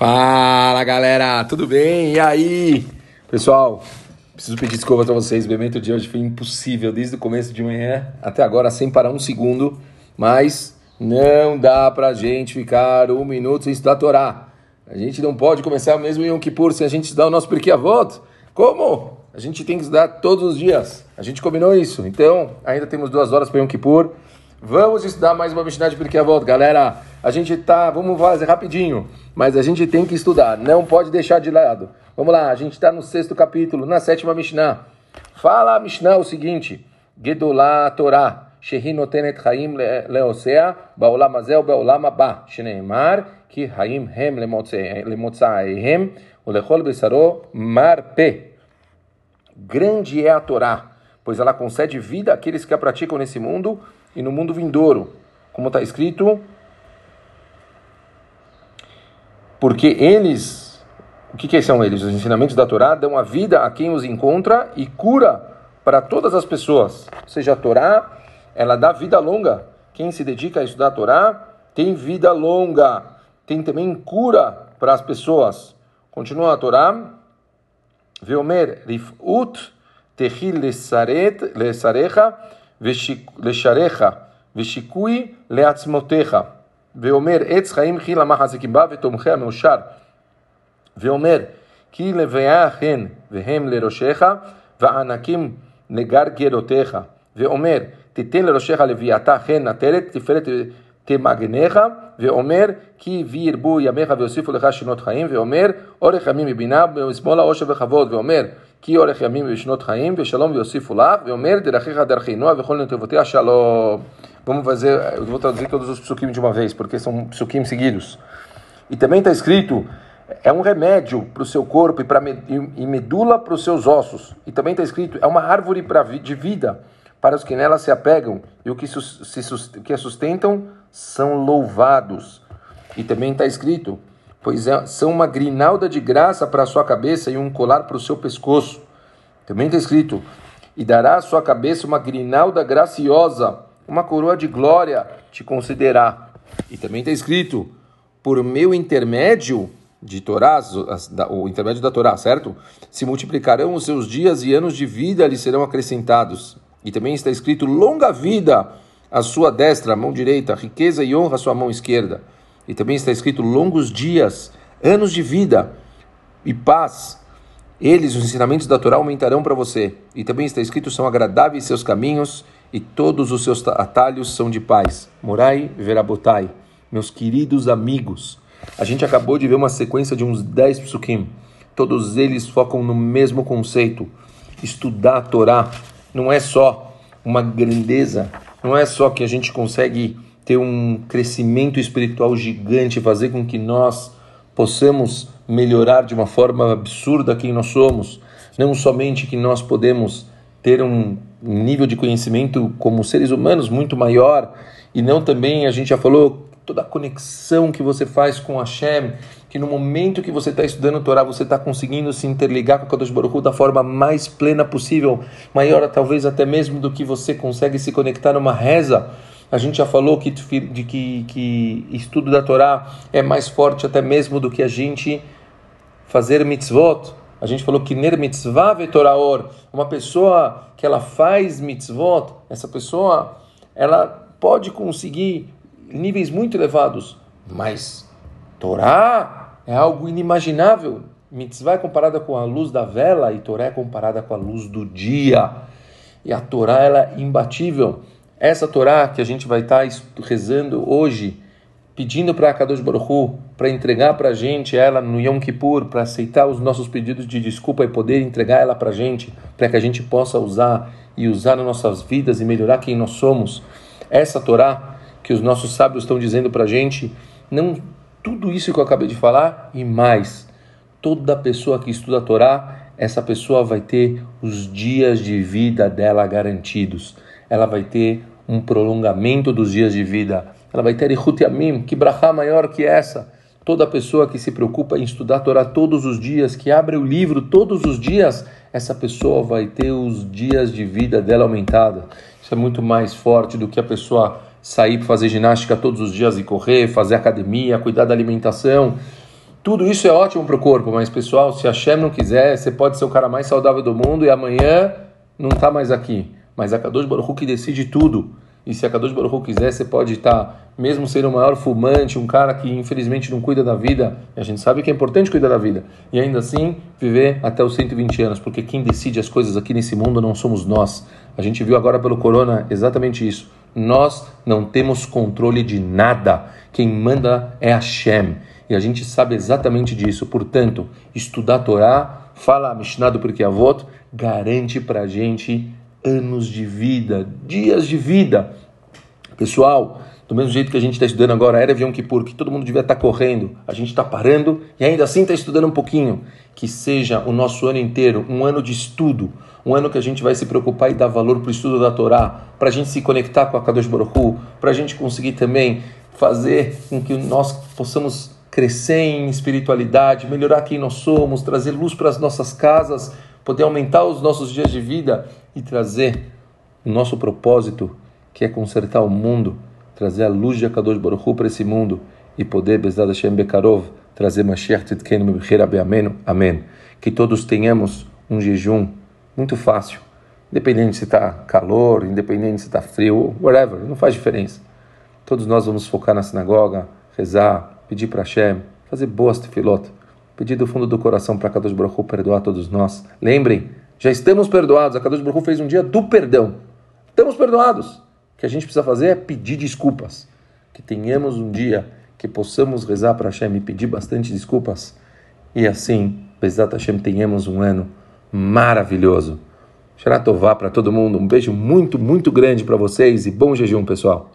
Fala galera, tudo bem? E aí? Pessoal, preciso pedir desculpas a vocês, o evento de hoje foi impossível desde o começo de manhã até agora sem parar um segundo, mas não dá pra gente ficar um minuto sem estudar a Torá. A gente não pode começar mesmo em Yom Kippur sem a gente estudar o nosso Pirkei Avot. Como? A gente tem que estudar todos os dias. A gente combinou isso. Então, ainda temos duas horas para Yom Kippur. Vamos estudar mais uma Mishnah de Pirkei Avot, galera. A gente tá, vamos fazer rapidinho, mas a gente tem que estudar, não pode deixar de lado. Vamos lá, a gente está no sexto capítulo, na sétima Mishnah. Fala a Mishnah o seguinte: Gedolá Torá, שהיא נותנת חיים לעושיה בעולם הזה ובעולם הבא, שנאמר כי חיים הם למוצאיהם ולכל בשרו מרפא. Grande é a Torá, pois ela concede vida àqueles que a praticam nesse mundo e no mundo vindouro. Como está escrito, porque eles, o que, que são eles? Os ensinamentos da Torá dão a vida a quem os encontra e cura para todas as pessoas. Ou seja, a Torá, ela dá vida longa. Quem se dedica a estudar a Torá tem vida longa. Tem também cura para as pessoas. Continua a Torá. Veomer rifut tehil lesarecha lesharecha veshikui leatzmotecha. ואומר עץ חיים חילה מחזיקים בה ותומכיה מאושר. ואומר כי לוויה הן והם לראשיך וענקים לגרגרותיך. ואומר תיתן לראשיך לווייתה הן נטלת תפארת תמגנך ואומר כי וירבו ימיך ויוסיפו לך שנות חיים ואומר אורך ימים מבינה ושמאלה עושר וכבוד ואומר כי אורך ימים ושנות חיים ושלום ויוסיפו לך ואומר דרכיך דרכי נועה וכל נתיבותיה שלום Vamos fazer, eu vou traduzir todos os psukim de uma vez, porque são psukim seguidos. E também está escrito, é um remédio para o seu corpo e, pra, e medula para os seus ossos. E também está escrito, é uma árvore pra, de vida para os que nela se apegam e o que, se, que a sustentam são louvados. E também está escrito, pois é, são uma grinalda de graça para a sua cabeça e um colar para o seu pescoço. Também está escrito, e dará à sua cabeça uma grinalda graciosa uma coroa de glória te considerar. E também está escrito, por meu intermédio de Torá, o intermédio da Torá, certo? Se multiplicarão os seus dias e anos de vida lhe serão acrescentados. E também está escrito, longa vida a sua destra, mão direita, riqueza e honra a sua mão esquerda. E também está escrito, longos dias, anos de vida e paz. Eles, os ensinamentos da Torá, aumentarão para você. E também está escrito, são agradáveis seus caminhos e todos os seus atalhos são de paz. Morai verabotai, meus queridos amigos. A gente acabou de ver uma sequência de uns 10 psukim. Todos eles focam no mesmo conceito. Estudar a Torá não é só uma grandeza, não é só que a gente consegue ter um crescimento espiritual gigante, fazer com que nós possamos melhorar de uma forma absurda quem nós somos, não somente que nós podemos ter um nível de conhecimento como seres humanos muito maior e não também, a gente já falou, toda a conexão que você faz com Hashem, que no momento que você está estudando o Torá, você está conseguindo se interligar com o Kadosh Baruch da forma mais plena possível, maior talvez até mesmo do que você consegue se conectar numa reza. A gente já falou que, de que, que estudo da Torá é mais forte até mesmo do que a gente fazer mitzvot. A gente falou que ner mitzvah vetoraor, uma pessoa que ela faz mitzvot, essa pessoa, ela pode conseguir níveis muito elevados, mas Torá é algo inimaginável. Mitzvah é comparada com a luz da vela e Torá é comparada com a luz do dia. E a Torá ela é imbatível. Essa Torá que a gente vai estar rezando hoje, pedindo para Kadosh Baruch para entregar para a gente ela no Yom Kippur, para aceitar os nossos pedidos de desculpa e poder entregar ela para a gente, para que a gente possa usar e usar nas nossas vidas e melhorar quem nós somos. Essa Torá que os nossos sábios estão dizendo para a gente, não tudo isso que eu acabei de falar e mais. Toda pessoa que estuda a Torá, essa pessoa vai ter os dias de vida dela garantidos. Ela vai ter um prolongamento dos dias de vida. Ela vai ter Ihut Yamim, que brachá maior que essa Toda pessoa que se preocupa em estudar a Torá todos os dias, que abre o livro todos os dias, essa pessoa vai ter os dias de vida dela aumentada. Isso é muito mais forte do que a pessoa sair para fazer ginástica todos os dias e correr, fazer academia, cuidar da alimentação. Tudo isso é ótimo para o corpo, mas pessoal, se a Shem não quiser, você pode ser o cara mais saudável do mundo e amanhã não está mais aqui. Mas a Kadosh Baruch que decide tudo. E se a Kadosh Baruch Hu quiser, você pode estar, mesmo sendo o maior fumante, um cara que infelizmente não cuida da vida, a gente sabe que é importante cuidar da vida, e ainda assim viver até os 120 anos, porque quem decide as coisas aqui nesse mundo não somos nós. A gente viu agora pelo corona exatamente isso. Nós não temos controle de nada. Quem manda é Hashem. E a gente sabe exatamente disso. Portanto, estudar a Torá, fala a Mishnah do Avot, garante para a gente anos de vida, dias de vida. Pessoal, do mesmo jeito que a gente está estudando agora, era Yom Kippur, que todo mundo devia estar tá correndo, a gente está parando e ainda assim está estudando um pouquinho. Que seja o nosso ano inteiro um ano de estudo, um ano que a gente vai se preocupar e dar valor para o estudo da Torá, para a gente se conectar com a Kadosh Baruch Hu, para a gente conseguir também fazer com que nós possamos crescer em espiritualidade, melhorar quem nós somos, trazer luz para as nossas casas, poder aumentar os nossos dias de vida e trazer o nosso propósito, que é consertar o mundo, trazer a luz de Akadosh Baruch para esse mundo e poder, Bezad Hashem Bekarov, trazer Mashiach Tzidkenu Mebechir Amém. Amém. Que todos tenhamos um jejum muito fácil, independente se está calor, independente se está frio, whatever, não faz diferença. Todos nós vamos focar na sinagoga, rezar, pedir para Hashem, fazer boas tefilot, pedir do fundo do coração para Kadosh Baruch perdoar todos nós. Lembrem, já estamos perdoados, a Kadosh Baruch fez um dia do perdão. Estamos perdoados. O que a gente precisa fazer é pedir desculpas. Que tenhamos um dia que possamos rezar para Hashem e pedir bastante desculpas. E assim, Bezat Hashem, tenhamos um ano maravilhoso. Sharatová para todo mundo. Um beijo muito, muito grande para vocês e bom jejum, pessoal.